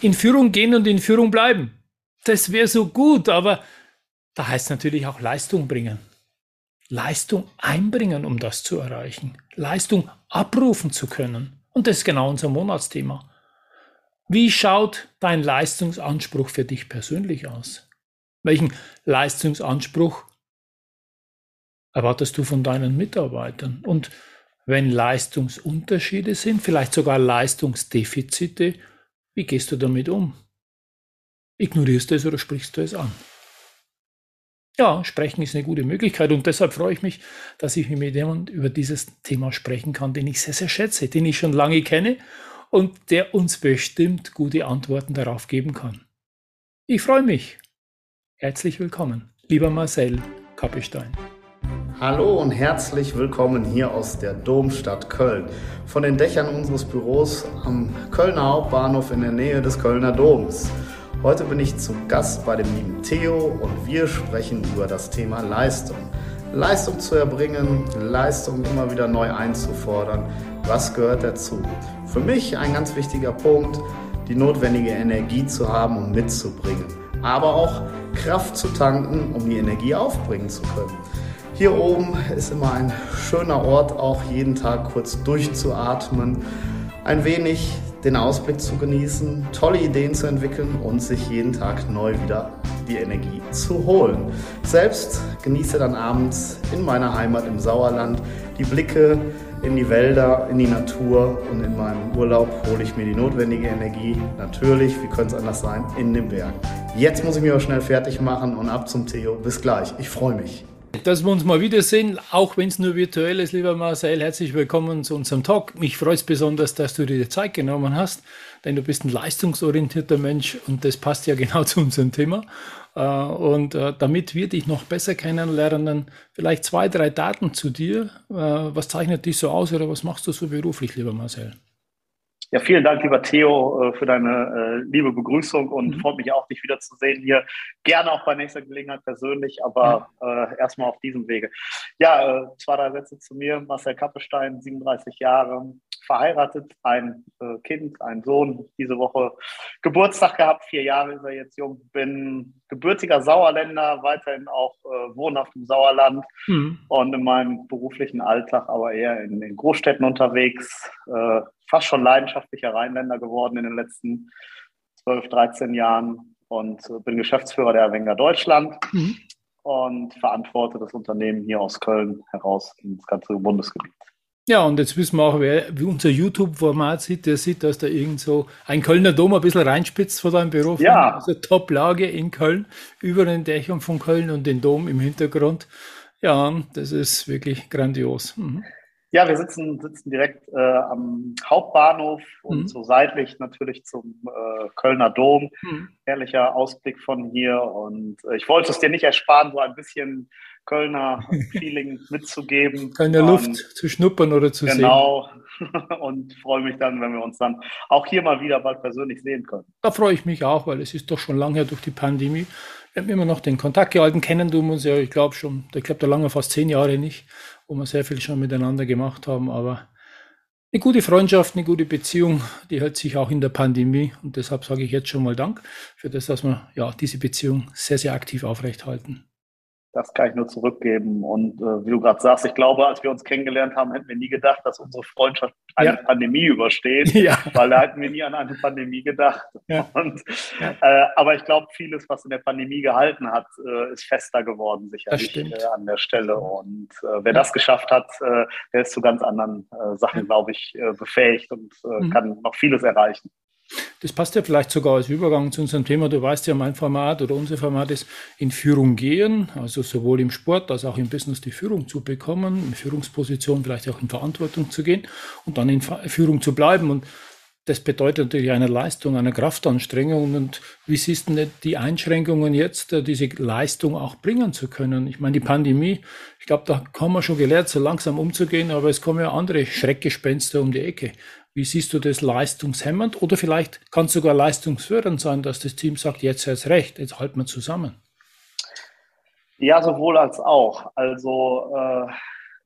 In Führung gehen und in Führung bleiben. Das wäre so gut, aber da heißt natürlich auch Leistung bringen. Leistung einbringen, um das zu erreichen. Leistung abrufen zu können. Und das ist genau unser Monatsthema. Wie schaut dein Leistungsanspruch für dich persönlich aus? Welchen Leistungsanspruch erwartest du von deinen Mitarbeitern? Und wenn Leistungsunterschiede sind, vielleicht sogar Leistungsdefizite, wie gehst du damit um? Ignorierst du es oder sprichst du es an? Ja, sprechen ist eine gute Möglichkeit und deshalb freue ich mich, dass ich mit jemandem über dieses Thema sprechen kann, den ich sehr, sehr schätze, den ich schon lange kenne und der uns bestimmt gute Antworten darauf geben kann. Ich freue mich. Herzlich willkommen, lieber Marcel Kappestein. Hallo und herzlich willkommen hier aus der Domstadt Köln. Von den Dächern unseres Büros am Kölner Hauptbahnhof in der Nähe des Kölner Doms. Heute bin ich zu Gast bei dem lieben Theo und wir sprechen über das Thema Leistung. Leistung zu erbringen, Leistung immer wieder neu einzufordern. Was gehört dazu? Für mich ein ganz wichtiger Punkt, die notwendige Energie zu haben und mitzubringen. Aber auch Kraft zu tanken, um die Energie aufbringen zu können. Hier oben ist immer ein schöner Ort, auch jeden Tag kurz durchzuatmen, ein wenig den Ausblick zu genießen, tolle Ideen zu entwickeln und sich jeden Tag neu wieder die Energie zu holen. Selbst genieße dann abends in meiner Heimat im Sauerland die Blicke in die Wälder, in die Natur und in meinem Urlaub hole ich mir die notwendige Energie. Natürlich, wie könnte es anders sein, in den Bergen. Jetzt muss ich mich aber schnell fertig machen und ab zum Theo. Bis gleich. Ich freue mich. Dass wir uns mal wiedersehen, auch wenn es nur virtuell ist, lieber Marcel, herzlich willkommen zu unserem Talk. Mich freut es besonders, dass du dir die Zeit genommen hast, denn du bist ein leistungsorientierter Mensch und das passt ja genau zu unserem Thema. Äh, und äh, damit wir dich noch besser kennenlernen, vielleicht zwei, drei Daten zu dir. Äh, was zeichnet dich so aus oder was machst du so beruflich, lieber Marcel? Ja, vielen Dank, lieber Theo, äh, für deine äh, liebe Begrüßung und mhm. freut mich auch, dich wiederzusehen hier. Gerne auch bei nächster Gelegenheit persönlich, aber ja. äh, erstmal auf diesem Wege. Ja, äh, zwei, drei Sätze zu mir. Marcel Kappestein, 37 Jahre, verheiratet, ein äh, Kind, ein Sohn, diese Woche Geburtstag gehabt, vier Jahre ist er jetzt jung, bin gebürtiger Sauerländer, weiterhin auch äh, wohnhaft im Sauerland mhm. und in meinem beruflichen Alltag aber eher in den Großstädten unterwegs, fast schon leidenschaftlicher Rheinländer geworden in den letzten 12, 13 Jahren und bin Geschäftsführer der Wenger Deutschland. Mhm. Und verantworte das Unternehmen hier aus Köln heraus ins ganze Bundesgebiet. Ja, und jetzt wissen wir auch, wer wie unser YouTube-Format sieht, der sieht, dass da irgend so ein Kölner Dom ein bisschen reinspitzt vor deinem Büro. Ja. Also Top-Lage in Köln, über den Dächern von Köln und den Dom im Hintergrund. Ja, das ist wirklich grandios. Mhm. Ja, wir sitzen, sitzen direkt äh, am Hauptbahnhof und mhm. so seitlich natürlich zum äh, Kölner Dom. Mhm. Herrlicher Ausblick von hier. Und äh, ich wollte es dir nicht ersparen, so ein bisschen Kölner Feeling mitzugeben. Kölner Luft zu schnuppern oder zu genau. sehen. Genau. und freue mich dann, wenn wir uns dann auch hier mal wieder bald persönlich sehen können. Da freue ich mich auch, weil es ist doch schon lange her durch die Pandemie. Wir haben immer noch den Kontakt gehalten, kennen du uns ja, ich glaube schon, ich glaube da lange fast zehn Jahre nicht, wo wir sehr viel schon miteinander gemacht haben, aber eine gute Freundschaft, eine gute Beziehung, die hält sich auch in der Pandemie und deshalb sage ich jetzt schon mal Dank für das, dass wir ja diese Beziehung sehr, sehr aktiv aufrechthalten. Das kann ich nur zurückgeben. Und äh, wie du gerade sagst, ich glaube, als wir uns kennengelernt haben, hätten wir nie gedacht, dass unsere Freundschaft eine ja. Pandemie übersteht, ja. weil da hätten wir nie an eine Pandemie gedacht. Ja. Und, äh, aber ich glaube, vieles, was in der Pandemie gehalten hat, äh, ist fester geworden, sicherlich äh, an der Stelle. Und äh, wer das geschafft hat, äh, der ist zu ganz anderen Sachen, glaube ich, befähigt und mhm. kann noch vieles erreichen. Das passt ja vielleicht sogar als Übergang zu unserem Thema. Du weißt ja, mein Format oder unser Format ist in Führung gehen, also sowohl im Sport als auch im Business die Führung zu bekommen, in Führungsposition vielleicht auch in Verantwortung zu gehen und dann in Führung zu bleiben. Und das bedeutet natürlich eine Leistung, eine Kraftanstrengung. Und wie siehst du die Einschränkungen jetzt, äh, diese Leistung auch bringen zu können? Ich meine, die Pandemie, ich glaube, da haben wir schon gelernt, so langsam umzugehen, aber es kommen ja andere Schreckgespenster um die Ecke. Wie siehst du das leistungshemmend oder vielleicht kann es sogar leistungsfördernd sein, dass das Team sagt, jetzt ist recht, jetzt halten wir zusammen? Ja, sowohl als auch. Also äh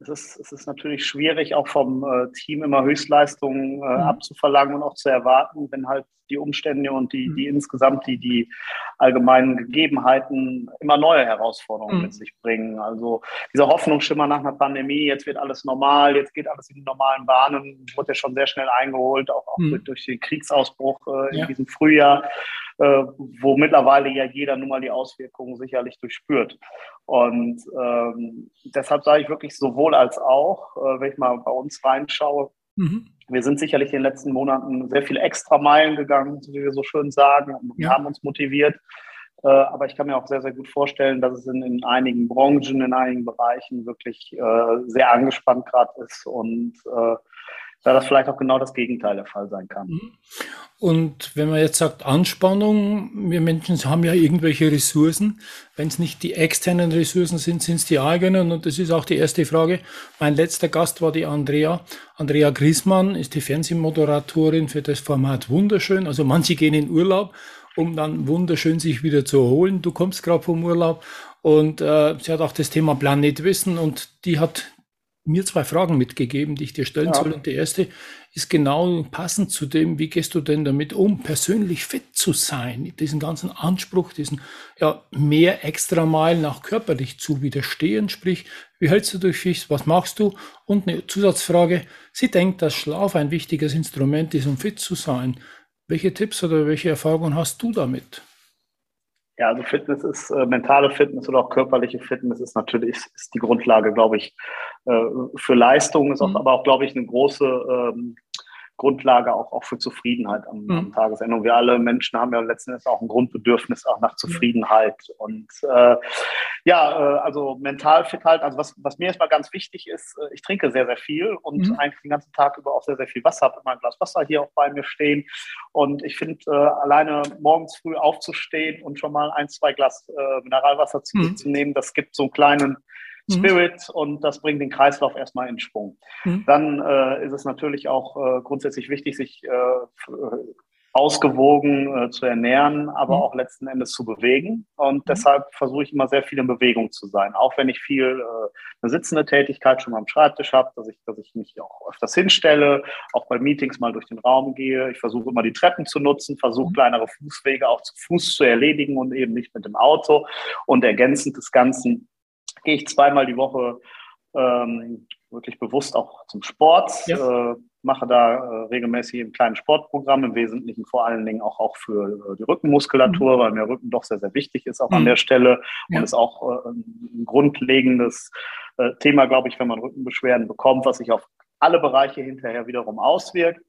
es ist, es ist natürlich schwierig, auch vom äh, Team immer Höchstleistungen äh, mhm. abzuverlangen und auch zu erwarten, wenn halt die Umstände und die, die mhm. insgesamt die, die allgemeinen Gegebenheiten immer neue Herausforderungen mhm. mit sich bringen. Also dieser Hoffnungsschimmer nach einer Pandemie, jetzt wird alles normal, jetzt geht alles in die normalen Bahnen, wurde ja schon sehr schnell eingeholt, auch, auch mhm. durch den Kriegsausbruch äh, in ja. diesem Frühjahr äh, wo mittlerweile ja jeder nun mal die Auswirkungen sicherlich durchspürt. Und ähm, deshalb sage ich wirklich sowohl als auch, äh, wenn ich mal bei uns reinschaue, mhm. wir sind sicherlich in den letzten Monaten sehr viele extra Meilen gegangen, wie wir so schön sagen, und ja. haben uns motiviert. Äh, aber ich kann mir auch sehr, sehr gut vorstellen, dass es in, in einigen Branchen, in einigen Bereichen wirklich äh, sehr angespannt gerade ist und äh, da das vielleicht auch genau das Gegenteil der Fall sein kann. Mhm. Und wenn man jetzt sagt Anspannung, wir Menschen haben ja irgendwelche Ressourcen. Wenn es nicht die externen Ressourcen sind, sind es die eigenen. Und das ist auch die erste Frage. Mein letzter Gast war die Andrea. Andrea Griesmann ist die Fernsehmoderatorin für das Format Wunderschön. Also manche gehen in Urlaub, um dann wunderschön sich wieder zu erholen. Du kommst gerade vom Urlaub. Und äh, sie hat auch das Thema Planet Wissen und die hat mir zwei Fragen mitgegeben, die ich dir stellen ja. soll. Und die erste ist genau passend zu dem, wie gehst du denn damit um, persönlich fit zu sein, diesen ganzen Anspruch, diesen ja, mehr extra Mal nach körperlich zu widerstehen. Sprich, wie hältst du Fisch, was machst du? Und eine Zusatzfrage, sie denkt, dass Schlaf ein wichtiges Instrument ist, um fit zu sein. Welche Tipps oder welche Erfahrungen hast du damit? Ja, also Fitness ist, äh, mentale Fitness oder auch körperliche Fitness ist natürlich ist, die Grundlage, glaube ich, äh, für Leistung, ist auch, mhm. aber auch, glaube ich, eine große ähm, Grundlage auch, auch für Zufriedenheit am, mhm. am Tagesende. Und wir alle Menschen haben ja letzten Endes auch ein Grundbedürfnis auch nach Zufriedenheit. Und äh, ja, äh, also mental fit halt. Also was, was mir erstmal ganz wichtig ist, äh, ich trinke sehr, sehr viel und mhm. eigentlich den ganzen Tag über auch sehr, sehr viel Wasser. Habe immer ein Glas Wasser hier auch bei mir stehen. Und ich finde, äh, alleine morgens früh aufzustehen und schon mal ein, zwei Glas äh, Mineralwasser zu, mhm. zu nehmen, das gibt so einen kleinen. Spirit mhm. und das bringt den Kreislauf erstmal in Schwung. Mhm. Dann äh, ist es natürlich auch äh, grundsätzlich wichtig, sich äh, ausgewogen äh, zu ernähren, aber mhm. auch letzten Endes zu bewegen. Und mhm. deshalb versuche ich immer sehr viel in Bewegung zu sein. Auch wenn ich viel äh, eine sitzende Tätigkeit schon mal am Schreibtisch habe, dass ich, dass ich mich auch öfters hinstelle, auch bei Meetings mal durch den Raum gehe. Ich versuche immer die Treppen zu nutzen, versuche mhm. kleinere Fußwege auch zu Fuß zu erledigen und eben nicht mit dem Auto. Und ergänzend des Ganzen gehe ich zweimal die Woche ähm, wirklich bewusst auch zum Sport, ja. äh, mache da äh, regelmäßig ein kleines Sportprogramm, im Wesentlichen vor allen Dingen auch, auch für äh, die Rückenmuskulatur, mhm. weil mir Rücken doch sehr, sehr wichtig ist, auch mhm. an der Stelle ja. und ist auch äh, ein grundlegendes äh, Thema, glaube ich, wenn man Rückenbeschwerden bekommt, was sich auf alle Bereiche hinterher wiederum auswirkt.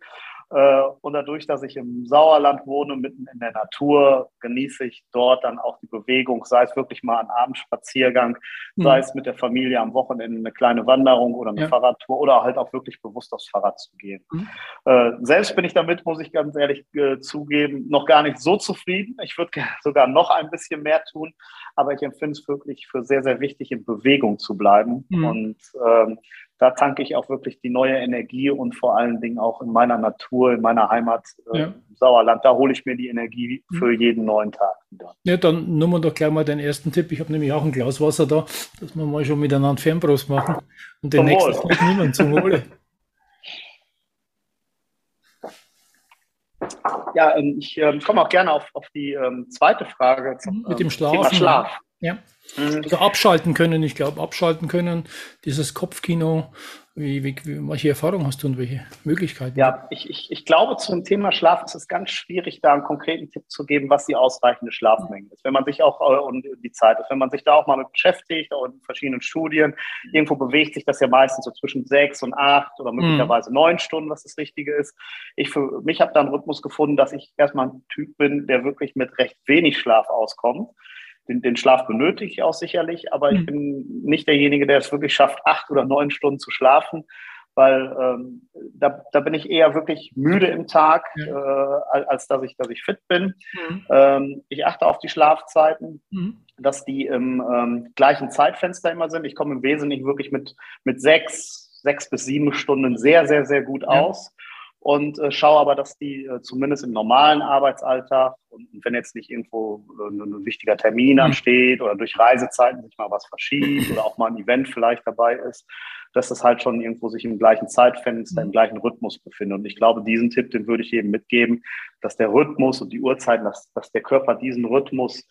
Äh, und dadurch, dass ich im Sauerland wohne, mitten in der Natur, genieße ich dort dann auch die Bewegung, sei es wirklich mal ein Abendspaziergang, mhm. sei es mit der Familie am Wochenende eine kleine Wanderung oder eine ja. Fahrradtour oder halt auch wirklich bewusst aufs Fahrrad zu gehen. Mhm. Äh, selbst bin ich damit, muss ich ganz ehrlich äh, zugeben, noch gar nicht so zufrieden. Ich würde sogar noch ein bisschen mehr tun, aber ich empfinde es wirklich für sehr, sehr wichtig, in Bewegung zu bleiben. Mhm. Und ähm, da tanke ich auch wirklich die neue Energie und vor allen Dingen auch in meiner Natur, in meiner Heimat äh, ja. Sauerland. Da hole ich mir die Energie mhm. für jeden neuen Tag wieder. Ja, dann nehmen wir doch gleich mal den ersten Tipp. Ich habe nämlich auch ein Glas Wasser da, dass wir mal schon miteinander Fernbrust machen und den zum nächsten Tipp nehmen zum Wohle. Ja, ähm, ich ähm, komme auch gerne auf, auf die ähm, zweite Frage zum Mit dem Schlaf. Thema Schlaf. Ja. Mhm. Also abschalten können, ich glaube, abschalten können, dieses Kopfkino. Wie, wie, welche Erfahrungen hast du und welche Möglichkeiten? Ja, ich, ich, ich glaube, zum Thema Schlaf ist es ganz schwierig, da einen konkreten Tipp zu geben, was die ausreichende Schlafmenge ist. Wenn man sich auch, äh, und die Zeit ist, wenn man sich da auch mal mit beschäftigt, auch in verschiedenen Studien, irgendwo bewegt sich das ja meistens so zwischen sechs und acht oder möglicherweise mhm. neun Stunden, was das Richtige ist. Ich für mich habe da einen Rhythmus gefunden, dass ich erstmal ein Typ bin, der wirklich mit recht wenig Schlaf auskommt den, den Schlaf benötige ich auch sicherlich, aber ich hm. bin nicht derjenige, der es wirklich schafft, acht oder neun Stunden zu schlafen. weil ähm, da, da bin ich eher wirklich müde im Tag, äh, als dass ich, dass ich fit bin. Mhm. Ähm, ich achte auf die Schlafzeiten, mhm. dass die im ähm, gleichen Zeitfenster immer sind. Ich komme im Wesentlichen wirklich mit, mit sechs, sechs bis sieben Stunden sehr, sehr, sehr gut aus und äh, schaue aber, dass die äh, zumindest im normalen Arbeitsalltag und, und wenn jetzt nicht irgendwo äh, ein wichtiger Termin mhm. ansteht oder durch Reisezeiten sich mal was verschiebt oder auch mal ein Event vielleicht dabei ist, dass das halt schon irgendwo sich im gleichen Zeitfenster, im mhm. gleichen Rhythmus befindet. Und ich glaube, diesen Tipp, den würde ich jedem mitgeben, dass der Rhythmus und die Uhrzeiten, dass, dass der Körper diesen Rhythmus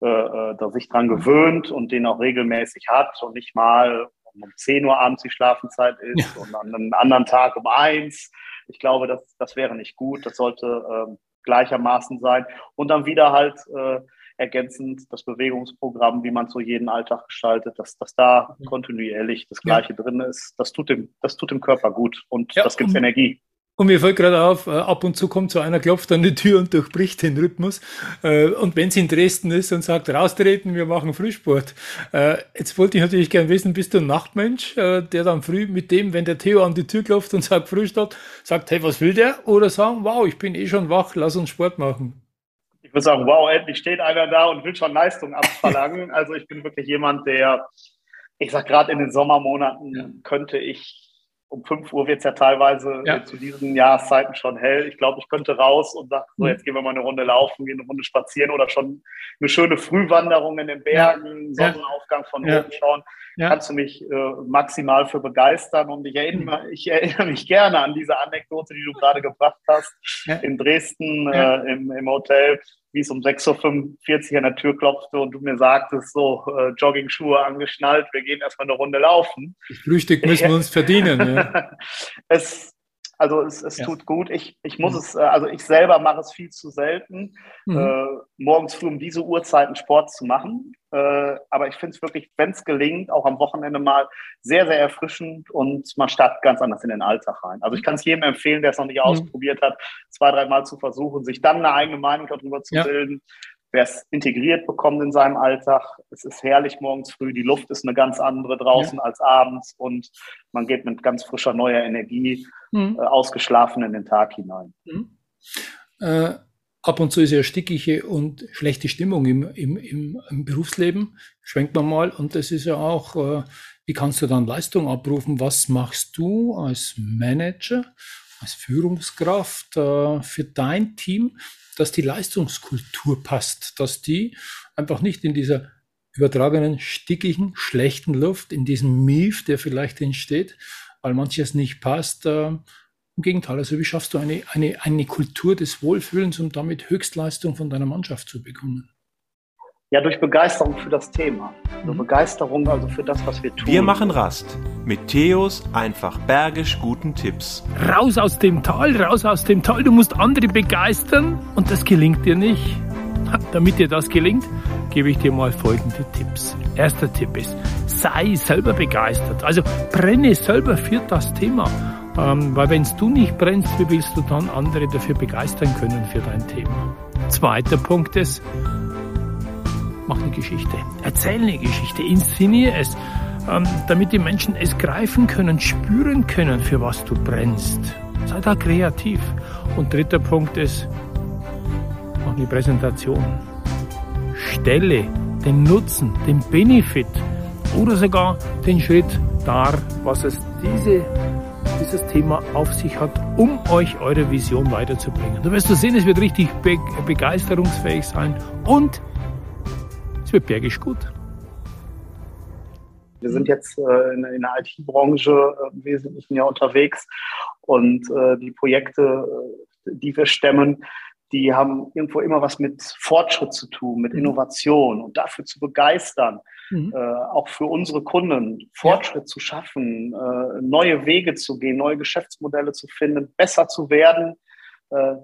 äh, äh da sich dran gewöhnt und den auch regelmäßig hat und nicht mal um 10 Uhr abends die Schlafenszeit ist ja. und an einem anderen Tag um eins ich glaube, das, das wäre nicht gut. Das sollte äh, gleichermaßen sein. Und dann wieder halt äh, ergänzend das Bewegungsprogramm, wie man so jeden Alltag gestaltet, dass, dass da mhm. kontinuierlich das Gleiche ja. drin ist. Das tut dem, das tut dem Körper gut und ja, das gibt Energie. Und mir fällt gerade auf, äh, ab und zu kommt so einer, klopft an die Tür und durchbricht den Rhythmus. Äh, und wenn es in Dresden ist und sagt, raustreten, wir machen Frühsport. Äh, jetzt wollte ich natürlich gerne wissen, bist du ein Nachtmensch, der dann früh mit dem, wenn der Theo an die Tür klopft und sagt Frühstart, sagt, hey, was will der? Oder sagen, wow, ich bin eh schon wach, lass uns Sport machen. Ich würde sagen, wow, endlich steht einer da und will schon Leistung abverlangen. also ich bin wirklich jemand, der, ich sag gerade in den Sommermonaten könnte ich um 5 Uhr wird es ja teilweise ja. zu diesen Jahreszeiten schon hell. Ich glaube, ich könnte raus und sagen, so, mhm. jetzt gehen wir mal eine Runde laufen, gehen eine Runde spazieren oder schon eine schöne Frühwanderung in den Bergen, ja. Sonnenaufgang von ja. oben schauen. Ja. Kannst du mich äh, maximal für begeistern. Und ich erinnere, ich erinnere mich gerne an diese Anekdote, die du gerade gebracht hast, in Dresden äh, im, im Hotel wie es um 6.45 Uhr an der Tür klopfte und du mir sagtest, so, äh, Jogging-Schuhe angeschnallt, wir gehen erstmal eine Runde laufen. Frühstück müssen wir uns verdienen. Ja. es, also es, es ja. tut gut. Ich, ich muss mhm. es, äh, also ich selber mache es viel zu selten, mhm. äh, morgens früh um diese Uhrzeiten Sport zu machen. Äh, aber ich finde es wirklich, wenn es gelingt, auch am Wochenende mal sehr, sehr erfrischend und man startet ganz anders in den Alltag rein. Also ich kann es jedem empfehlen, der es noch nicht mhm. ausprobiert hat, zwei, dreimal zu versuchen, sich dann eine eigene Meinung darüber zu ja. bilden wer es integriert bekommt in seinem Alltag. Es ist herrlich morgens früh, die Luft ist eine ganz andere draußen ja. als abends und man geht mit ganz frischer neuer Energie mhm. äh, ausgeschlafen in den Tag hinein. Mhm. Äh, ab und zu ist ja stickige und schlechte Stimmung im, im, im, im, Berufsleben. Schwenkt man mal und das ist ja auch, äh, wie kannst du dann Leistung abrufen? Was machst du als Manager? als Führungskraft äh, für dein Team, dass die Leistungskultur passt, dass die einfach nicht in dieser übertragenen, stickigen, schlechten Luft, in diesem Mief, der vielleicht entsteht, weil manches nicht passt. Äh, Im Gegenteil, also wie schaffst du eine, eine, eine Kultur des Wohlfühlens, um damit Höchstleistung von deiner Mannschaft zu bekommen? Ja, durch Begeisterung für das Thema. Also Begeisterung also für das, was wir tun. Wir machen Rast mit Theos einfach bergisch guten Tipps. Raus aus dem Tal, raus aus dem Tal. Du musst andere begeistern und das gelingt dir nicht. Damit dir das gelingt, gebe ich dir mal folgende Tipps. Erster Tipp ist, sei selber begeistert. Also brenne selber für das Thema. Ähm, weil wenn du nicht brennst, wie willst du dann andere dafür begeistern können für dein Thema? Zweiter Punkt ist, mach eine Geschichte. Erzähl eine Geschichte, inszeniere es, ähm, damit die Menschen es greifen können, spüren können, für was du brennst. Sei da kreativ. Und dritter Punkt ist, mach eine Präsentation. Stelle den Nutzen, den Benefit oder sogar den Schritt dar, was es diese, dieses Thema auf sich hat, um euch eure Vision weiterzubringen. Du wirst du sehen, es wird richtig be begeisterungsfähig sein und wird Bergisch gut. Wir sind jetzt äh, in, der IT-Branche äh, im Wesentlichen ja unterwegs und äh, die Projekte, äh, die wir stemmen, die haben irgendwo immer was mit Fortschritt zu tun, mit mhm. Innovation und dafür zu begeistern, mhm. äh, auch für unsere Kunden Fortschritt ja. zu schaffen, äh, neue Wege zu gehen, neue Geschäftsmodelle zu finden, besser zu werden äh,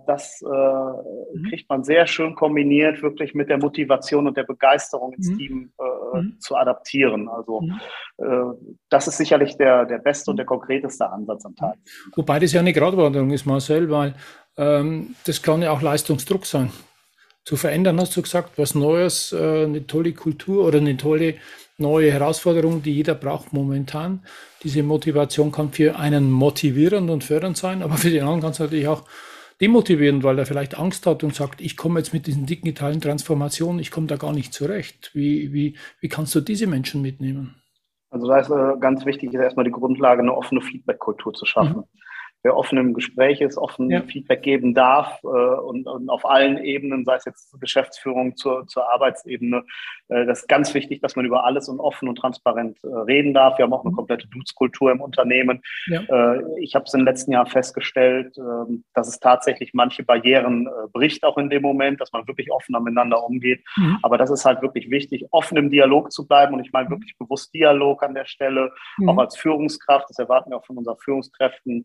das äh, mhm. kriegt man sehr schön kombiniert, wirklich mit der Motivation und der Begeisterung ins mhm. Team äh, mhm. zu adaptieren. Also mhm. äh, das ist sicherlich der, der beste und der konkreteste Ansatz am Tag. Wobei das ja eine Gratwanderung ist, Marcel, weil ähm, das kann ja auch Leistungsdruck sein. Zu verändern, hast du gesagt, was Neues, äh, eine tolle Kultur oder eine tolle neue Herausforderung, die jeder braucht momentan. Diese Motivation kann für einen motivierend und fördernd sein, aber für den anderen kann es natürlich auch demotivierend, weil er vielleicht Angst hat und sagt, ich komme jetzt mit diesen digitalen Transformationen, ich komme da gar nicht zurecht. Wie, wie, wie kannst du diese Menschen mitnehmen? Also da ist äh, ganz wichtig, ist erstmal die Grundlage, eine offene Feedback-Kultur zu schaffen. Mhm wer offen im Gespräch ist, offen ja. Feedback geben darf äh, und, und, auf allen Ebenen, sei es jetzt Geschäftsführung zur, zur Arbeitsebene. Äh, das ist ganz wichtig, dass man über alles und offen und transparent äh, reden darf. Wir haben auch eine mhm. komplette Dutzkultur im Unternehmen. Ja. Äh, ich habe es im letzten Jahr festgestellt, ähm, dass es tatsächlich manche Barrieren äh, bricht, auch in dem Moment, dass man wirklich offen miteinander umgeht. Mhm. Aber das ist halt wirklich wichtig, offen im Dialog zu bleiben. Und ich meine wirklich bewusst Dialog an der Stelle, mhm. auch als Führungskraft. Das erwarten wir auch von unseren Führungskräften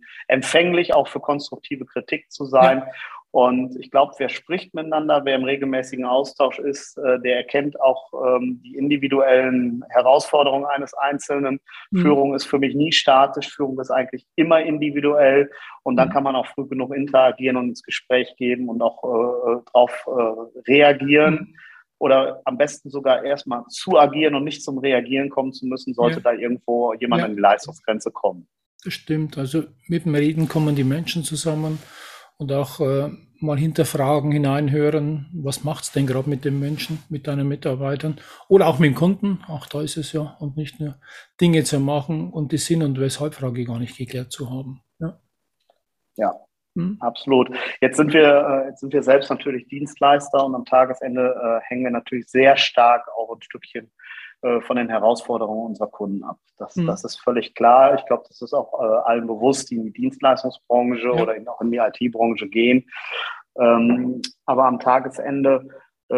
empfänglich auch für konstruktive Kritik zu sein. Ja. Und ich glaube, wer spricht miteinander, wer im regelmäßigen Austausch ist, äh, der erkennt auch ähm, die individuellen Herausforderungen eines Einzelnen. Mhm. Führung ist für mich nie statisch, Führung ist eigentlich immer individuell. Und dann mhm. kann man auch früh genug interagieren und ins Gespräch geben und auch äh, darauf äh, reagieren. Mhm. Oder am besten sogar erstmal zu agieren und nicht zum Reagieren kommen zu müssen, sollte ja. da irgendwo jemand ja. an die Leistungsgrenze kommen. Das stimmt. Also mit dem Reden kommen die Menschen zusammen und auch äh, mal hinterfragen, hineinhören, was macht es denn gerade mit den Menschen, mit deinen Mitarbeitern oder auch mit dem Kunden, auch da ist es ja, und nicht nur Dinge zu machen und die Sinn- und Weshalb-Frage gar nicht geklärt zu haben. Ja, ja hm? absolut. Jetzt sind, wir, äh, jetzt sind wir selbst natürlich Dienstleister und am Tagesende äh, hängen wir natürlich sehr stark auch ein Stückchen äh, von den Herausforderungen unserer Kunden ab. Das, mhm. das ist völlig klar. Ich glaube, das ist auch äh, allen bewusst, die in die Dienstleistungsbranche ja. oder auch in die IT-Branche gehen. Ähm, aber am Tagesende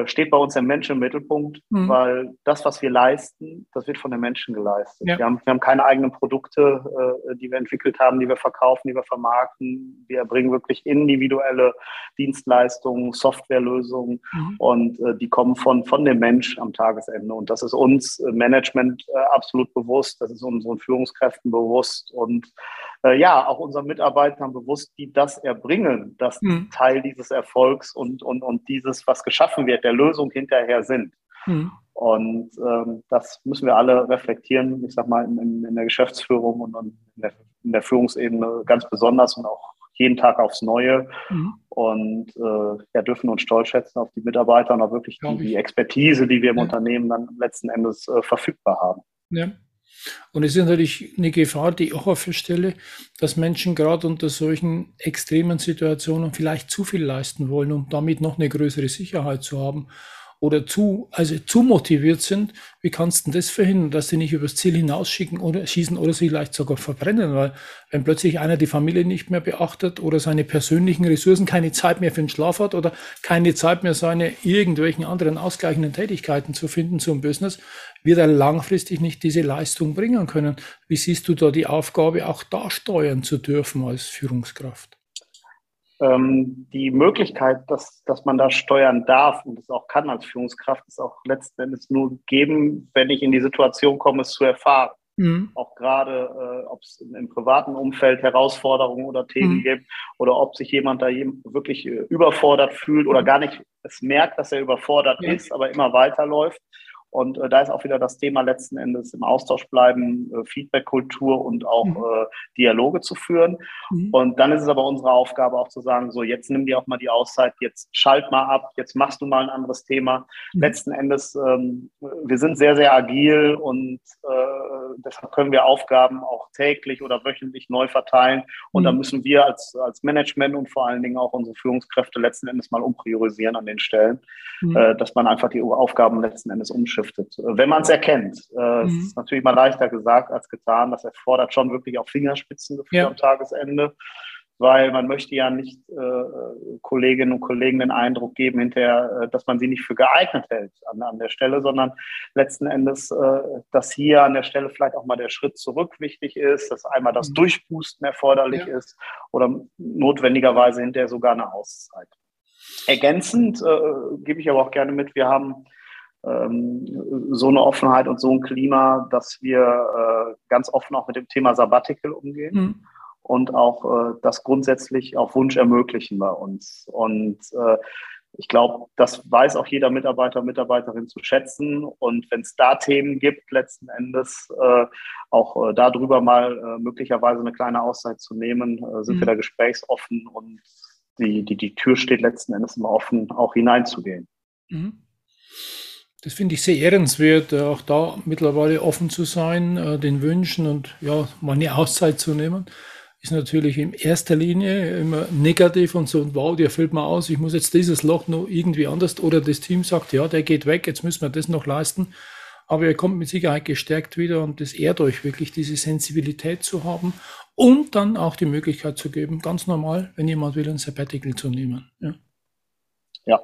steht bei uns der Mensch im Mittelpunkt, mhm. weil das, was wir leisten, das wird von den Menschen geleistet. Ja. Wir, haben, wir haben keine eigenen Produkte, äh, die wir entwickelt haben, die wir verkaufen, die wir vermarkten. Wir erbringen wirklich individuelle Dienstleistungen, Softwarelösungen mhm. und äh, die kommen von, von dem Mensch am Tagesende. Und das ist uns äh, Management äh, absolut bewusst, das ist unseren Führungskräften bewusst und äh, ja, auch unseren Mitarbeitern bewusst, die das erbringen, dass mhm. Teil dieses Erfolgs und, und, und dieses, was geschaffen wird, der Lösung hinterher sind. Mhm. Und ähm, das müssen wir alle reflektieren, ich sag mal, in, in der Geschäftsführung und, und in, der, in, der, Führungsebene ganz besonders und auch jeden Tag aufs Neue. Mhm. Und äh, ja, dürfen uns stolz schätzen auf die Mitarbeiter und auch wirklich die, die, Expertise, die wir im ja. Unternehmen dann letzten Endes äh, verfügbar haben. Ja. Und es ist natürlich eine Gefahr, die ich auch feststelle, dass Menschen gerade unter solchen extremen Situationen vielleicht zu viel leisten wollen, um damit noch eine größere Sicherheit zu haben oder zu, also zu motiviert sind, wie kannst du das verhindern, dass sie nicht übers Ziel hinausschicken oder schießen oder sich vielleicht sogar verbrennen? Weil wenn plötzlich einer die Familie nicht mehr beachtet oder seine persönlichen Ressourcen keine Zeit mehr für den Schlaf hat oder keine Zeit mehr seine irgendwelchen anderen ausgleichenden Tätigkeiten zu finden zum Business, wird er langfristig nicht diese Leistung bringen können. Wie siehst du da die Aufgabe, auch da steuern zu dürfen als Führungskraft? Ähm, die Möglichkeit, dass, dass man da steuern darf und es auch kann als Führungskraft, ist auch letzten Endes nur geben, wenn ich in die Situation komme, es zu erfahren. Mhm. Auch gerade, äh, ob es im privaten Umfeld Herausforderungen oder Themen mhm. gibt oder ob sich jemand da wirklich äh, überfordert fühlt oder mhm. gar nicht es merkt, dass er überfordert ja. ist, aber immer weiterläuft. Und äh, da ist auch wieder das Thema letzten Endes im Austausch bleiben, äh, Feedback-Kultur und auch mhm. äh, Dialoge zu führen. Mhm. Und dann ist es aber unsere Aufgabe auch zu sagen, so jetzt nimm dir auch mal die Auszeit, jetzt schalt mal ab, jetzt machst du mal ein anderes Thema. Mhm. Letzten Endes, ähm, wir sind sehr, sehr agil und äh, deshalb können wir Aufgaben auch täglich oder wöchentlich neu verteilen. Und da mhm. müssen wir als, als Management und vor allen Dingen auch unsere Führungskräfte letzten Endes mal umpriorisieren an den Stellen, mhm. äh, dass man einfach die Aufgaben letzten Endes umschifft betrifft, wenn man es erkennt. Äh, mhm. Es ist natürlich mal leichter gesagt als getan. Das erfordert schon wirklich auch Fingerspitzengefühl ja. am Tagesende, weil man möchte ja nicht äh, Kolleginnen und Kollegen den Eindruck geben hinterher, äh, dass man sie nicht für geeignet hält an, an der Stelle, sondern letzten Endes, äh, dass hier an der Stelle vielleicht auch mal der Schritt zurück wichtig ist, dass einmal das mhm. Durchboosten erforderlich ja. ist oder notwendigerweise hinterher sogar eine Auszeit. Ergänzend äh, gebe ich aber auch gerne mit, wir haben so eine Offenheit und so ein Klima, dass wir äh, ganz offen auch mit dem Thema Sabbatical umgehen. Mhm. Und auch äh, das grundsätzlich auf Wunsch ermöglichen bei uns. Und äh, ich glaube, das weiß auch jeder Mitarbeiter, Mitarbeiterin zu schätzen. Und wenn es da Themen gibt, letzten Endes äh, auch äh, darüber mal äh, möglicherweise eine kleine Auszeit zu nehmen, sind mhm. wir da gesprächsoffen und die, die, die Tür steht letzten Endes immer offen, auch hineinzugehen. Mhm. Das finde ich sehr ehrenswert, äh, auch da mittlerweile offen zu sein, äh, den Wünschen und ja, mal eine Auszeit zu nehmen ist natürlich in erster Linie immer negativ und so, wow, der fällt mal aus, ich muss jetzt dieses Loch noch irgendwie anders oder das Team sagt, ja, der geht weg, jetzt müssen wir das noch leisten. Aber ihr kommt mit Sicherheit gestärkt wieder und das ehrt euch wirklich, diese Sensibilität zu haben und dann auch die Möglichkeit zu geben, ganz normal, wenn jemand will, ein Sabbatical zu nehmen. Ja, ja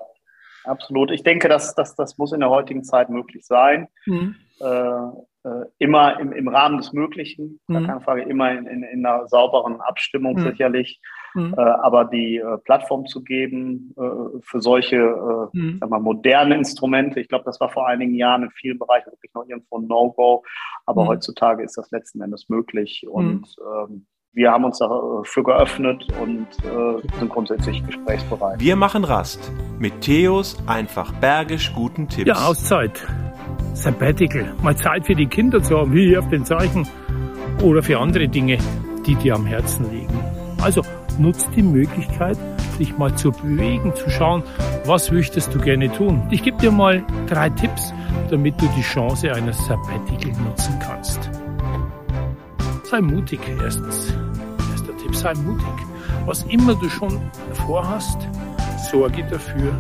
absolut. Ich denke, dass, dass das muss in der heutigen Zeit möglich sein. Mhm. Äh, äh, immer im, im Rahmen des Möglichen, mhm. keine Frage, immer in, in, in einer sauberen Abstimmung mhm. sicherlich. Mhm. Äh, aber die äh, Plattform zu geben äh, für solche äh, mhm. sag mal, modernen Instrumente, ich glaube, das war vor einigen Jahren in vielen Bereichen wirklich noch irgendwo ein No-Go, aber mhm. heutzutage ist das letzten Endes möglich und mhm. ähm, wir haben uns dafür geöffnet und äh, sind grundsätzlich gesprächsbereit. Wir machen Rast mit Theos einfach bergisch guten Tipps. Ja, Auszeit. Sabbatical, mal Zeit für die Kinder zu haben, wie hier auf den Zeichen, oder für andere Dinge, die dir am Herzen liegen. Also nutzt die Möglichkeit, dich mal zu bewegen, zu schauen, was möchtest du gerne tun. Ich gebe dir mal drei Tipps, damit du die Chance eines Sabbatical nutzen kannst. Sei mutig erstens. Sei mutig. Was immer du schon vorhast, sorge dafür,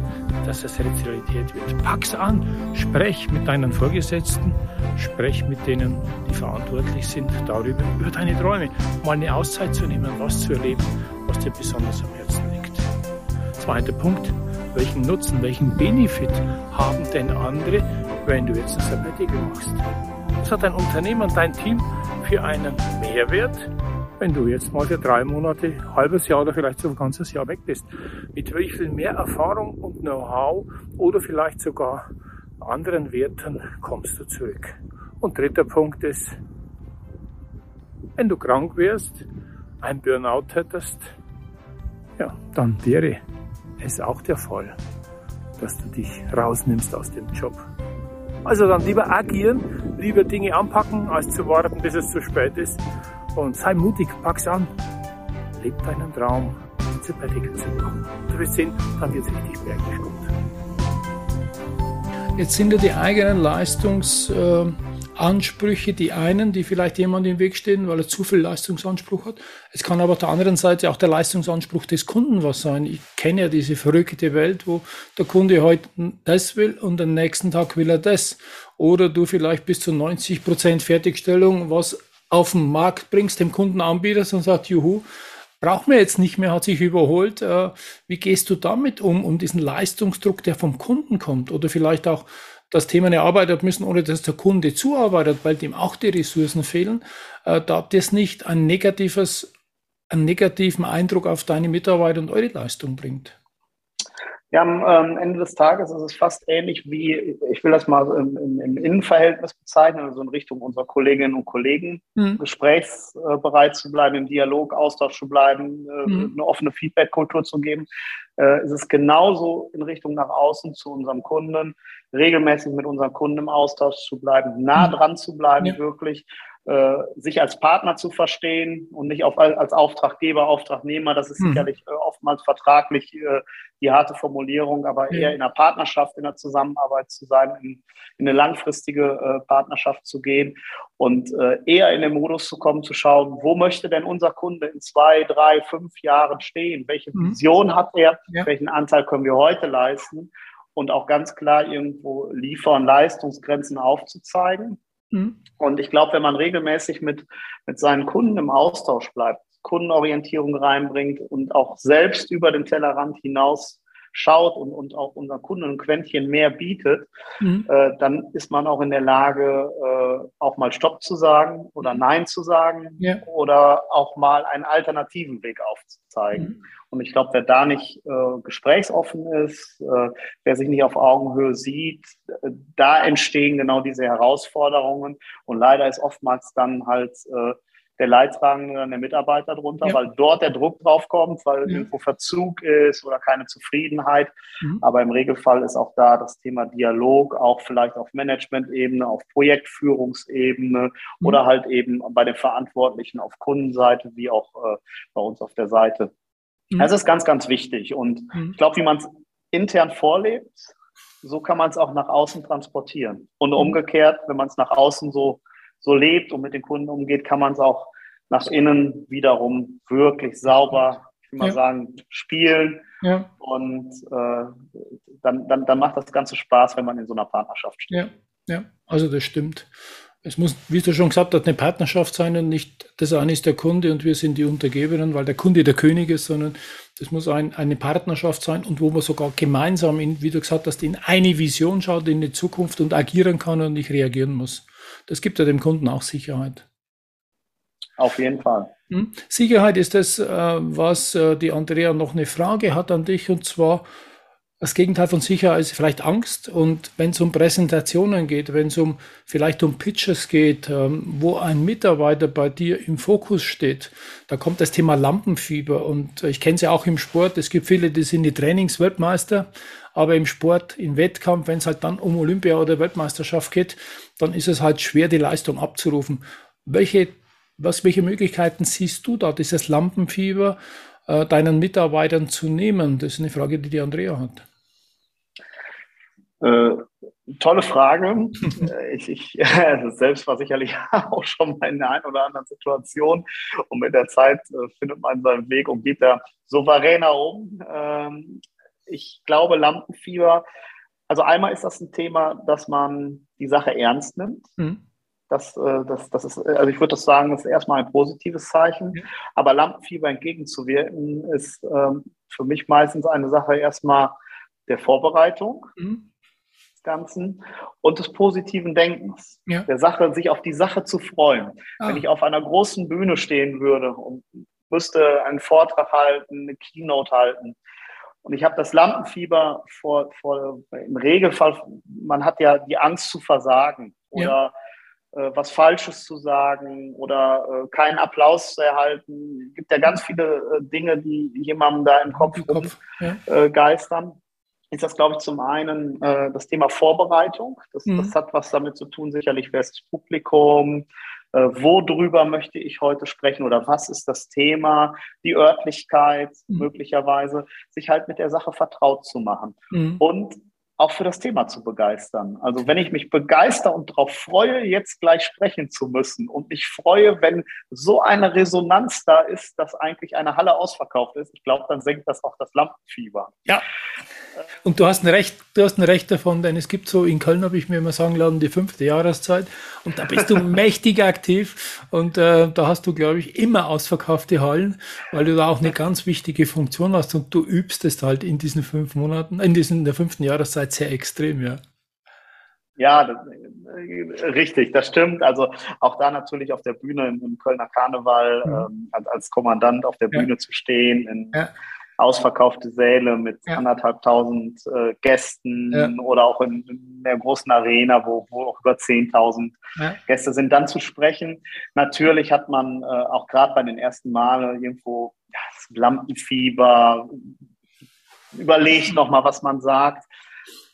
dass es Realität wird. Pack's an, sprech mit deinen Vorgesetzten, sprech mit denen, die verantwortlich sind, darüber, über deine Träume, mal eine Auszeit zu nehmen, was zu erleben, was dir besonders am Herzen liegt. Zweiter Punkt, welchen Nutzen, welchen Benefit haben denn andere, wenn du jetzt ein Sabbatical machst? Was hat dein Unternehmen, dein Team für einen Mehrwert, wenn du jetzt mal für drei Monate, halbes Jahr oder vielleicht so ein ganzes Jahr weg bist. Mit wie viel mehr Erfahrung und Know-how oder vielleicht sogar anderen Werten kommst du zurück. Und dritter Punkt ist, wenn du krank wärst, ein Burnout hättest, ja, dann wäre es auch der Fall, dass du dich rausnimmst aus dem Job. Also dann lieber agieren, lieber Dinge anpacken, als zu warten, bis es zu spät ist und sei mutig, pack's an. Leb deinen Traum, diese Sabbatical zu machen. Du wirst sehen, dann wird's richtig bergisch gut. Jetzt sind ja die eigenen Leistungsansprüche die einen, die vielleicht jemand im Weg stehen, weil er zu viel Leistungsanspruch hat. Es kann aber auf der anderen Seite auch der Leistungsanspruch des Kunden was sein. Ich kenne ja diese verrückte Welt, wo der Kunde heute das will und am nächsten Tag will er das. Oder du vielleicht bis zu 90 Prozent Fertigstellung, was auf den Markt bringst, dem Kunden anbietest und sagst, juhu, brauchen wir jetzt nicht mehr, hat sich überholt. Äh, wie gehst du damit um, um diesen Leistungsdruck, der vom Kunden kommt? Oder vielleicht auch das Thema eine Arbeit hat müssen, ohne dass der Kunde zuarbeitet, weil dem auch die Ressourcen fehlen, äh, da das nicht ein negatives, einen negativen Eindruck auf deine Mitarbeiter und eure Leistung bringt. Ja, am ähm, Ende des Tages ist es fast ähnlich wie, ich will das mal im, im, im Innenverhältnis bezeichnen, also in Richtung unserer Kolleginnen und Kollegen, mhm. gesprächsbereit zu bleiben, im Dialog, Austausch zu bleiben, äh, mhm. eine offene Feedback-Kultur zu geben. Äh, es ist genauso in Richtung nach außen zu unserem Kunden, regelmäßig mit unseren Kunden im Austausch zu bleiben, nah mhm. dran zu bleiben, ja. wirklich äh, sich als Partner zu verstehen und nicht auf, als Auftraggeber, Auftragnehmer. Das ist mhm. sicherlich äh, oftmals vertraglich äh, die harte Formulierung, aber mhm. eher in einer Partnerschaft, in einer Zusammenarbeit zu sein, in, in eine langfristige äh, Partnerschaft zu gehen und äh, eher in den Modus zu kommen, zu schauen, wo möchte denn unser Kunde in zwei, drei, fünf Jahren stehen? Welche mhm. Vision hat er? Ja. Welchen Anteil können wir heute leisten? Und auch ganz klar irgendwo liefern, Leistungsgrenzen aufzuzeigen Mhm. Und ich glaube, wenn man regelmäßig mit, mit seinen Kunden im Austausch bleibt, Kundenorientierung reinbringt und auch selbst über den Tellerrand hinaus schaut und, und auch unseren Kunden ein Quäntchen mehr bietet, mhm. äh, dann ist man auch in der Lage, äh, auch mal Stopp zu sagen oder mhm. Nein zu sagen ja. oder auch mal einen alternativen Weg aufzuzeigen. Mhm. Und ich glaube, wer da nicht äh, gesprächsoffen ist, äh, wer sich nicht auf Augenhöhe sieht, äh, da entstehen genau diese Herausforderungen. Und leider ist oftmals dann halt äh, der Leidtragende, der Mitarbeiter drunter, ja. weil dort der Druck drauf kommt, weil ja. irgendwo Verzug ist oder keine Zufriedenheit. Mhm. Aber im Regelfall ist auch da das Thema Dialog, auch vielleicht auf Management-Ebene, auf Projektführungsebene mhm. oder halt eben bei den Verantwortlichen auf Kundenseite, wie auch äh, bei uns auf der Seite. Mhm. Das ist ganz, ganz wichtig. Und mhm. ich glaube, wie man es intern vorlebt, so kann man es auch nach außen transportieren. Und mhm. umgekehrt, wenn man es nach außen so, so lebt und mit den Kunden umgeht, kann man es auch nach innen wiederum wirklich sauber, ich will mal ja. sagen, spielen. Ja. Und äh, dann, dann, dann macht das Ganze Spaß, wenn man in so einer Partnerschaft steht. Ja, ja. also das stimmt. Es muss, wie du schon gesagt hast, eine Partnerschaft sein und nicht das eine ist der Kunde und wir sind die Untergebenen, weil der Kunde der König ist, sondern das muss ein, eine Partnerschaft sein und wo man sogar gemeinsam, in, wie du gesagt hast, in eine Vision schaut, in die Zukunft und agieren kann und nicht reagieren muss. Das gibt ja dem Kunden auch Sicherheit. Auf jeden Fall. Hm? Sicherheit ist das, äh, was äh, die Andrea noch eine Frage hat an dich und zwar, das Gegenteil von Sicherheit ist vielleicht Angst. Und wenn es um Präsentationen geht, wenn es um vielleicht um Pitches geht, ähm, wo ein Mitarbeiter bei dir im Fokus steht, da kommt das Thema Lampenfieber. Und ich kenne es ja auch im Sport. Es gibt viele, die sind die Trainingsweltmeister. Aber im Sport, im Wettkampf, wenn es halt dann um Olympia oder Weltmeisterschaft geht, dann ist es halt schwer, die Leistung abzurufen. Welche, was, welche Möglichkeiten siehst du da, dieses Lampenfieber äh, deinen Mitarbeitern zu nehmen? Das ist eine Frage, die die Andrea hat. Äh, tolle Frage. Äh, ich, ich also selbst war sicherlich auch schon mal in der einen oder anderen Situation und mit der Zeit äh, findet man seinen Weg und geht da souveräner um. Ähm, ich glaube, Lampenfieber, also einmal ist das ein Thema, dass man die Sache ernst nimmt. Mhm. Das, äh, das, das ist, also ich würde das sagen, das ist erstmal ein positives Zeichen. Mhm. Aber Lampenfieber entgegenzuwirken, ist ähm, für mich meistens eine Sache erstmal der Vorbereitung. Mhm Ganzen und des positiven Denkens, ja. der Sache, sich auf die Sache zu freuen. Ah. Wenn ich auf einer großen Bühne stehen würde und müsste einen Vortrag halten, eine Keynote halten, und ich habe das Lampenfieber vor, vor, im Regelfall, man hat ja die Angst zu versagen oder ja. äh, was Falsches zu sagen oder äh, keinen Applaus zu erhalten. Es gibt ja ganz viele äh, Dinge, die jemandem da im Kopf, Im Kopf ja. Äh, geistern ist das, glaube ich, zum einen äh, das Thema Vorbereitung. Das, mhm. das hat was damit zu tun, sicherlich, wer ist das Publikum, äh, worüber möchte ich heute sprechen oder was ist das Thema, die Örtlichkeit mhm. möglicherweise, sich halt mit der Sache vertraut zu machen. Mhm. Und auch für das Thema zu begeistern. Also wenn ich mich begeister und darauf freue, jetzt gleich sprechen zu müssen und mich freue, wenn so eine Resonanz da ist, dass eigentlich eine Halle ausverkauft ist, ich glaube, dann senkt das auch das Lampenfieber. Ja. Und du hast ein Recht, du hast ein Recht davon, denn es gibt so, in Köln habe ich mir immer sagen lassen, die fünfte Jahreszeit und da bist du mächtig aktiv und äh, da hast du, glaube ich, immer ausverkaufte Hallen, weil du da auch eine ganz wichtige Funktion hast und du übst es halt in diesen fünf Monaten, in diesen in der fünften Jahreszeit halt sehr extrem, ja. Ja, das, äh, richtig, das stimmt. Also auch da natürlich auf der Bühne im, im Kölner Karneval mhm. ähm, als Kommandant auf der Bühne ja. zu stehen, in ja. ausverkaufte Säle mit ja. anderthalbtausend äh, Gästen oder auch in, in, der großen Arena, wo, wo auch über 10.000 Gäste sind, dann zu sprechen. Natürlich hat man äh, auch gerade bei den ersten Malen irgendwo das Lampenfieber, überlegt nochmal, was man sagt.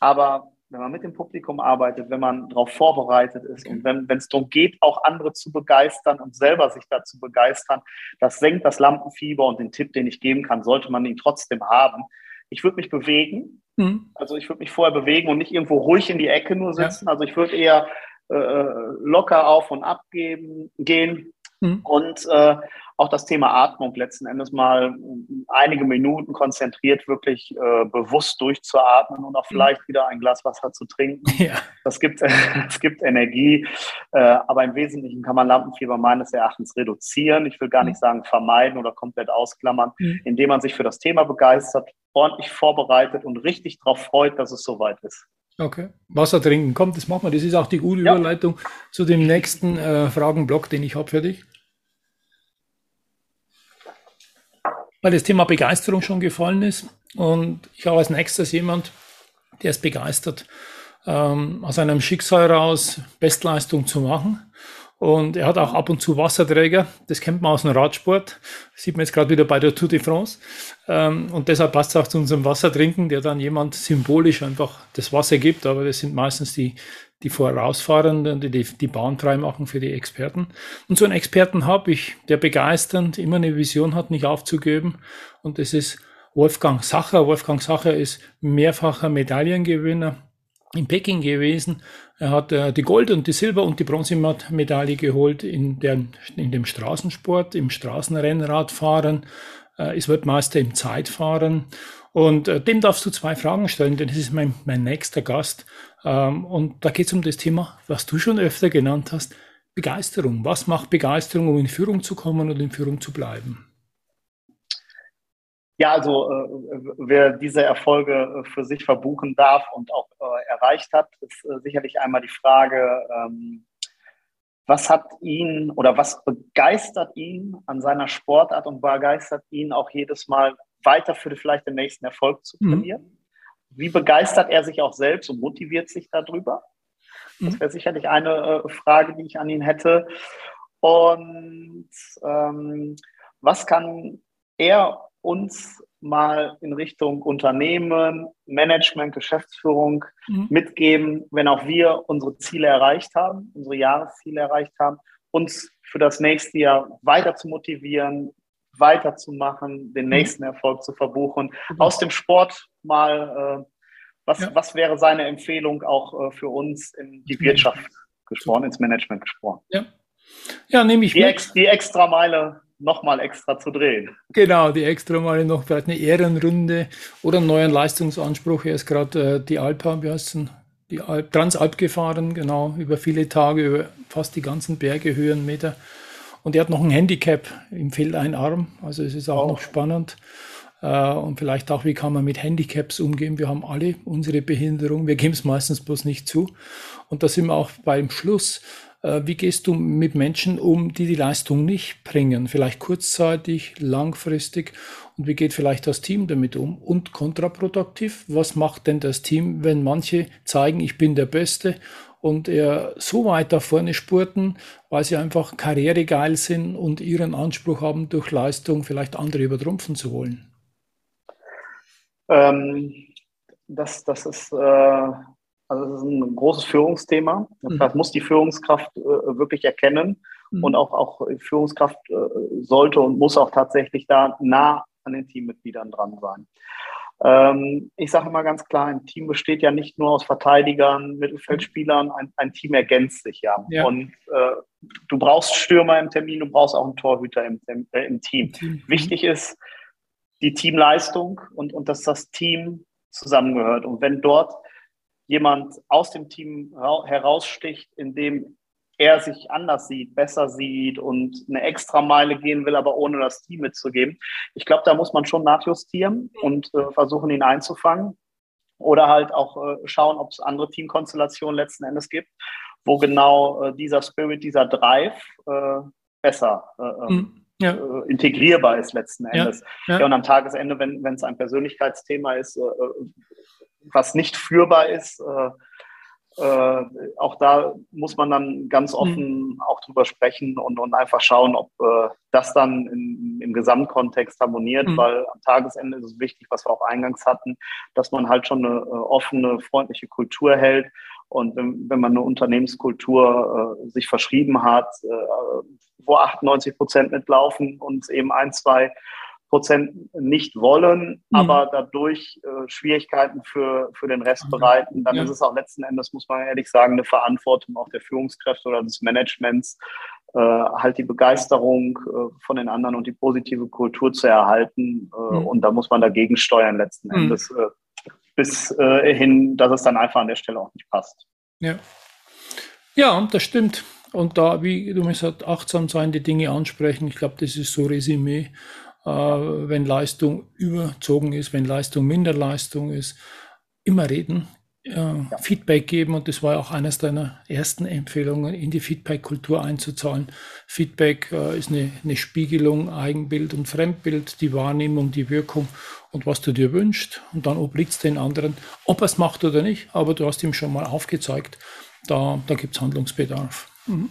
Aber wenn man mit dem Publikum arbeitet, wenn man darauf vorbereitet ist und wenn es darum geht, auch andere zu begeistern und selber sich dazu begeistern, das senkt das Lampenfieber und den Tipp, den ich geben kann, sollte man ihn trotzdem haben. Ich würde mich bewegen, mhm. also ich würde mich vorher bewegen und nicht irgendwo ruhig in die Ecke nur sitzen. Ja. Also ich würde eher äh, locker auf und ab geben, gehen mhm. und äh, auch das Thema Atmung letzten Endes mal einige Minuten konzentriert wirklich äh, bewusst durchzuatmen und auch mhm. vielleicht wieder ein Glas Wasser zu trinken. Ja. Das, gibt, das gibt Energie, äh, aber im Wesentlichen kann man Lampenfieber meines Erachtens reduzieren. Ich will gar nicht mhm. sagen vermeiden oder komplett ausklammern, mhm. indem man sich für das Thema begeistert, ordentlich vorbereitet und richtig darauf freut, dass es soweit ist. Okay. Wasser trinken, kommt, das machen wir. Das ist auch die gute ja. Überleitung zu dem nächsten äh, Fragenblock, den ich habe für dich. weil das Thema Begeisterung schon gefallen ist. Und ich habe als nächstes jemand, der ist begeistert, ähm, aus einem Schicksal raus Bestleistung zu machen. Und er hat auch ab und zu Wasserträger. Das kennt man aus dem Radsport. Das sieht man jetzt gerade wieder bei der Tour de France. Ähm, und deshalb passt es auch zu unserem Wassertrinken, der dann jemand symbolisch einfach das Wasser gibt. Aber das sind meistens die, die Vorausfahrenden, die die Bahn frei machen für die Experten. Und so einen Experten habe ich, der begeisternd immer eine Vision hat, nicht aufzugeben. Und das ist Wolfgang Sacher. Wolfgang Sacher ist mehrfacher Medaillengewinner in Peking gewesen. Er hat äh, die Gold- und die Silber- und die Bronzemedaille geholt in, der, in dem Straßensport, im Straßenrennradfahren, äh, ist Weltmeister im Zeitfahren. Und äh, dem darfst du zwei Fragen stellen, denn das ist mein, mein nächster Gast. Ähm, und da geht es um das Thema, was du schon öfter genannt hast, Begeisterung. Was macht Begeisterung, um in Führung zu kommen und in Führung zu bleiben? Ja, also äh, wer diese Erfolge äh, für sich verbuchen darf und auch äh, erreicht hat, ist äh, sicherlich einmal die Frage, ähm, was hat ihn oder was begeistert ihn an seiner Sportart und begeistert ihn auch jedes Mal weiter für vielleicht den nächsten Erfolg zu mhm. trainieren? Mhm. Wie begeistert er sich auch selbst und motiviert sich darüber? Das mhm. wäre sicherlich eine äh, Frage, die ich an ihn hätte. Und ähm, was kann er uns mal in Richtung Unternehmen, Management, Geschäftsführung mhm. mitgeben, wenn auch wir unsere Ziele erreicht haben, unsere Jahresziele erreicht haben, uns für das nächste Jahr weiter zu motivieren, weiterzumachen, den mhm. nächsten mhm. Erfolg zu verbuchen. Mhm. Aus dem Sport mal, äh, was, ja. was wäre seine Empfehlung auch äh, für uns in die Wirtschaft gesprochen, ins Management gesprochen? Ja, ja nehme ich die, ex, die extra Meile nochmal extra zu drehen. Genau, die extra Meile noch vielleicht eine Ehrenrunde oder einen neuen Leistungsanspruch. Er ist gerade äh, die Alpa, wie heißt es die Alp, Transalp gefahren, genau, über viele Tage, über fast die ganzen Berge, Höhenmeter. Und er hat noch ein Handicap, ihm fehlt ein Arm, also es ist auch oh. noch spannend. Äh, und vielleicht auch, wie kann man mit Handicaps umgehen? Wir haben alle unsere Behinderung, wir geben es meistens bloß nicht zu. Und da sind wir auch beim Schluss. Äh, wie gehst du mit Menschen um, die die Leistung nicht bringen? Vielleicht kurzzeitig, langfristig? Und wie geht vielleicht das Team damit um? Und kontraproduktiv, was macht denn das Team, wenn manche zeigen, ich bin der Beste und er so weit da vorne spurten, weil sie einfach karrieregeil sind und ihren Anspruch haben, durch Leistung vielleicht andere übertrumpfen zu wollen? Ähm, das, das ist äh, also das ist ein großes Führungsthema. Das mhm. muss die Führungskraft äh, wirklich erkennen mhm. und auch, auch Führungskraft äh, sollte und muss auch tatsächlich da nah an den Teammitgliedern dran sein. Ähm, ich sage immer ganz klar, ein Team besteht ja nicht nur aus Verteidigern, Mittelfeldspielern, ein, ein Team ergänzt sich ja. ja. Und äh, du brauchst Stürmer im Termin, du brauchst auch einen Torhüter im, äh, im Team. Team. Wichtig ist die Teamleistung und, und dass das Team zusammengehört. Und wenn dort jemand aus dem Team heraussticht, indem er sich anders sieht, besser sieht und eine extra Meile gehen will, aber ohne das Team mitzugeben. Ich glaube, da muss man schon nachjustieren und äh, versuchen, ihn einzufangen. Oder halt auch äh, schauen, ob es andere Teamkonstellationen letzten Endes gibt, wo genau äh, dieser Spirit, dieser Drive äh, besser mhm. ja. Äh, integrierbar ist letzten Endes. Ja. Ja. ja und am Tagesende, wenn es ein Persönlichkeitsthema ist, was nicht führbar ist, äh, äh, auch da muss man dann ganz mhm. offen mhm. auch drüber sprechen und, und einfach schauen, ob äh, das dann in, im Gesamtkontext harmoniert, mhm. weil am Tagesende ist es wichtig, was wir auch eingangs hatten, dass man halt schon eine äh, offene, freundliche Kultur hält. Und wenn, wenn man eine Unternehmenskultur äh, sich verschrieben hat, äh, wo 98 Prozent mitlaufen und eben ein, zwei Prozent nicht wollen, mhm. aber dadurch äh, Schwierigkeiten für, für den Rest bereiten, dann ja. ist es auch letzten Endes, muss man ehrlich sagen, eine Verantwortung auch der Führungskräfte oder des Managements, äh, halt die Begeisterung äh, von den anderen und die positive Kultur zu erhalten. Mhm. Und da muss man dagegen steuern letzten mhm. Endes, äh, bis äh, hin, dass es dann einfach an der Stelle auch nicht passt. Ja, ja das stimmt. Und da, wie du mir sagst, achtsam sein, die Dinge ansprechen, ich glaube, das ist so Resümee wenn Leistung überzogen ist, wenn Leistung Minderleistung ist, immer reden, äh, ja. Feedback geben und das war auch eines deiner ersten Empfehlungen, in die Feedback-Kultur einzuzahlen. Feedback äh, ist eine, eine, Spiegelung, Eigenbild und Fremdbild, die Wahrnehmung, die Wirkung und was du dir wünschst und dann obliegt es den anderen, ob er es macht oder nicht, aber du hast ihm schon mal aufgezeigt, da, da gibt es Handlungsbedarf. Mhm.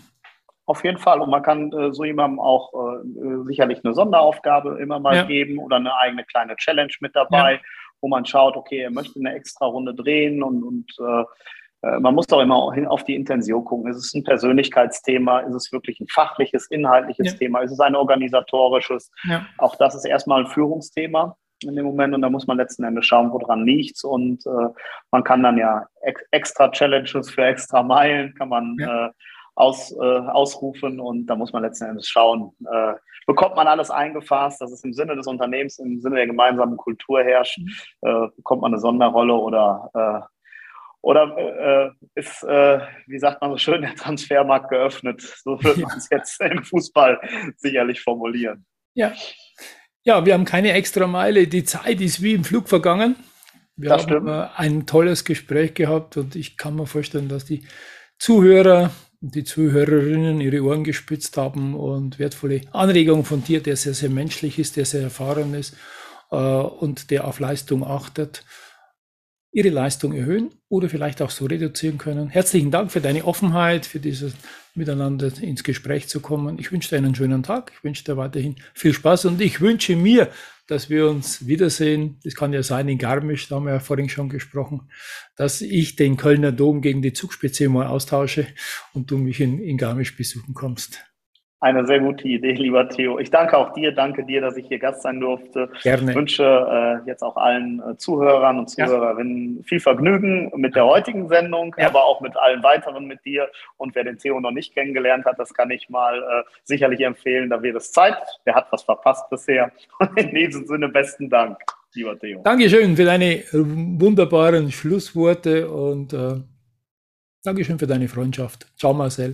Auf jeden Fall. Und man kann äh, so jemandem auch äh, sicherlich eine Sonderaufgabe immer mal ja. geben oder eine eigene kleine Challenge mit dabei, ja. wo man schaut, okay, er möchte eine extra Runde drehen und, und äh, äh, man muss doch immer auf die Intention gucken. Ist es ein Persönlichkeitsthema? Ist es wirklich ein fachliches, inhaltliches ja. Thema? Ist es ein organisatorisches? Auch das ist erstmal ein Führungsthema in dem Moment und da muss man letzten Endes schauen, woran liegt und äh, man kann dann ja ex extra Challenges für extra Meilen kann man äh, aus, äh, ausrufen und da muss man letzten Endes schauen, äh, bekommt man alles eingefasst, dass es im Sinne des Unternehmens, im Sinne der gemeinsamen Kultur herrscht. Äh, bekommt man eine Sonderrolle oder äh, oder äh, ist, äh, wie sagt man so schön, der Transfermarkt geöffnet? So wird man es jetzt im Fußball sicherlich formulieren. Ja. ja, wir haben keine extra Meile. Die Zeit ist wie im Flug vergangen. Wir das haben stimmt. ein tolles Gespräch gehabt und ich kann mir vorstellen, dass die Zuhörer die Zuhörerinnen ihre Ohren gespitzt haben und wertvolle Anregungen von dir, der sehr, sehr menschlich ist, der sehr erfahren ist äh, und der auf Leistung achtet ihre Leistung erhöhen oder vielleicht auch so reduzieren können. Herzlichen Dank für deine Offenheit, für dieses Miteinander ins Gespräch zu kommen. Ich wünsche dir einen schönen Tag. Ich wünsche dir weiterhin viel Spaß und ich wünsche mir, dass wir uns wiedersehen. Das kann ja sein in Garmisch, da haben wir ja vorhin schon gesprochen, dass ich den Kölner Dom gegen die Zugspitze mal austausche und du mich in, in Garmisch besuchen kommst. Eine sehr gute Idee, lieber Theo. Ich danke auch dir, danke dir, dass ich hier Gast sein durfte. Gerne. Ich wünsche äh, jetzt auch allen äh, Zuhörern und Zuhörerinnen ja. viel Vergnügen mit der heutigen Sendung, ja. aber auch mit allen weiteren mit dir. Und wer den Theo noch nicht kennengelernt hat, das kann ich mal äh, sicherlich empfehlen. Da wird es Zeit. Der hat was verpasst bisher. In diesem Sinne besten Dank, lieber Theo. Dankeschön für deine wunderbaren Schlussworte und äh, Dankeschön für deine Freundschaft. Ciao, Marcel.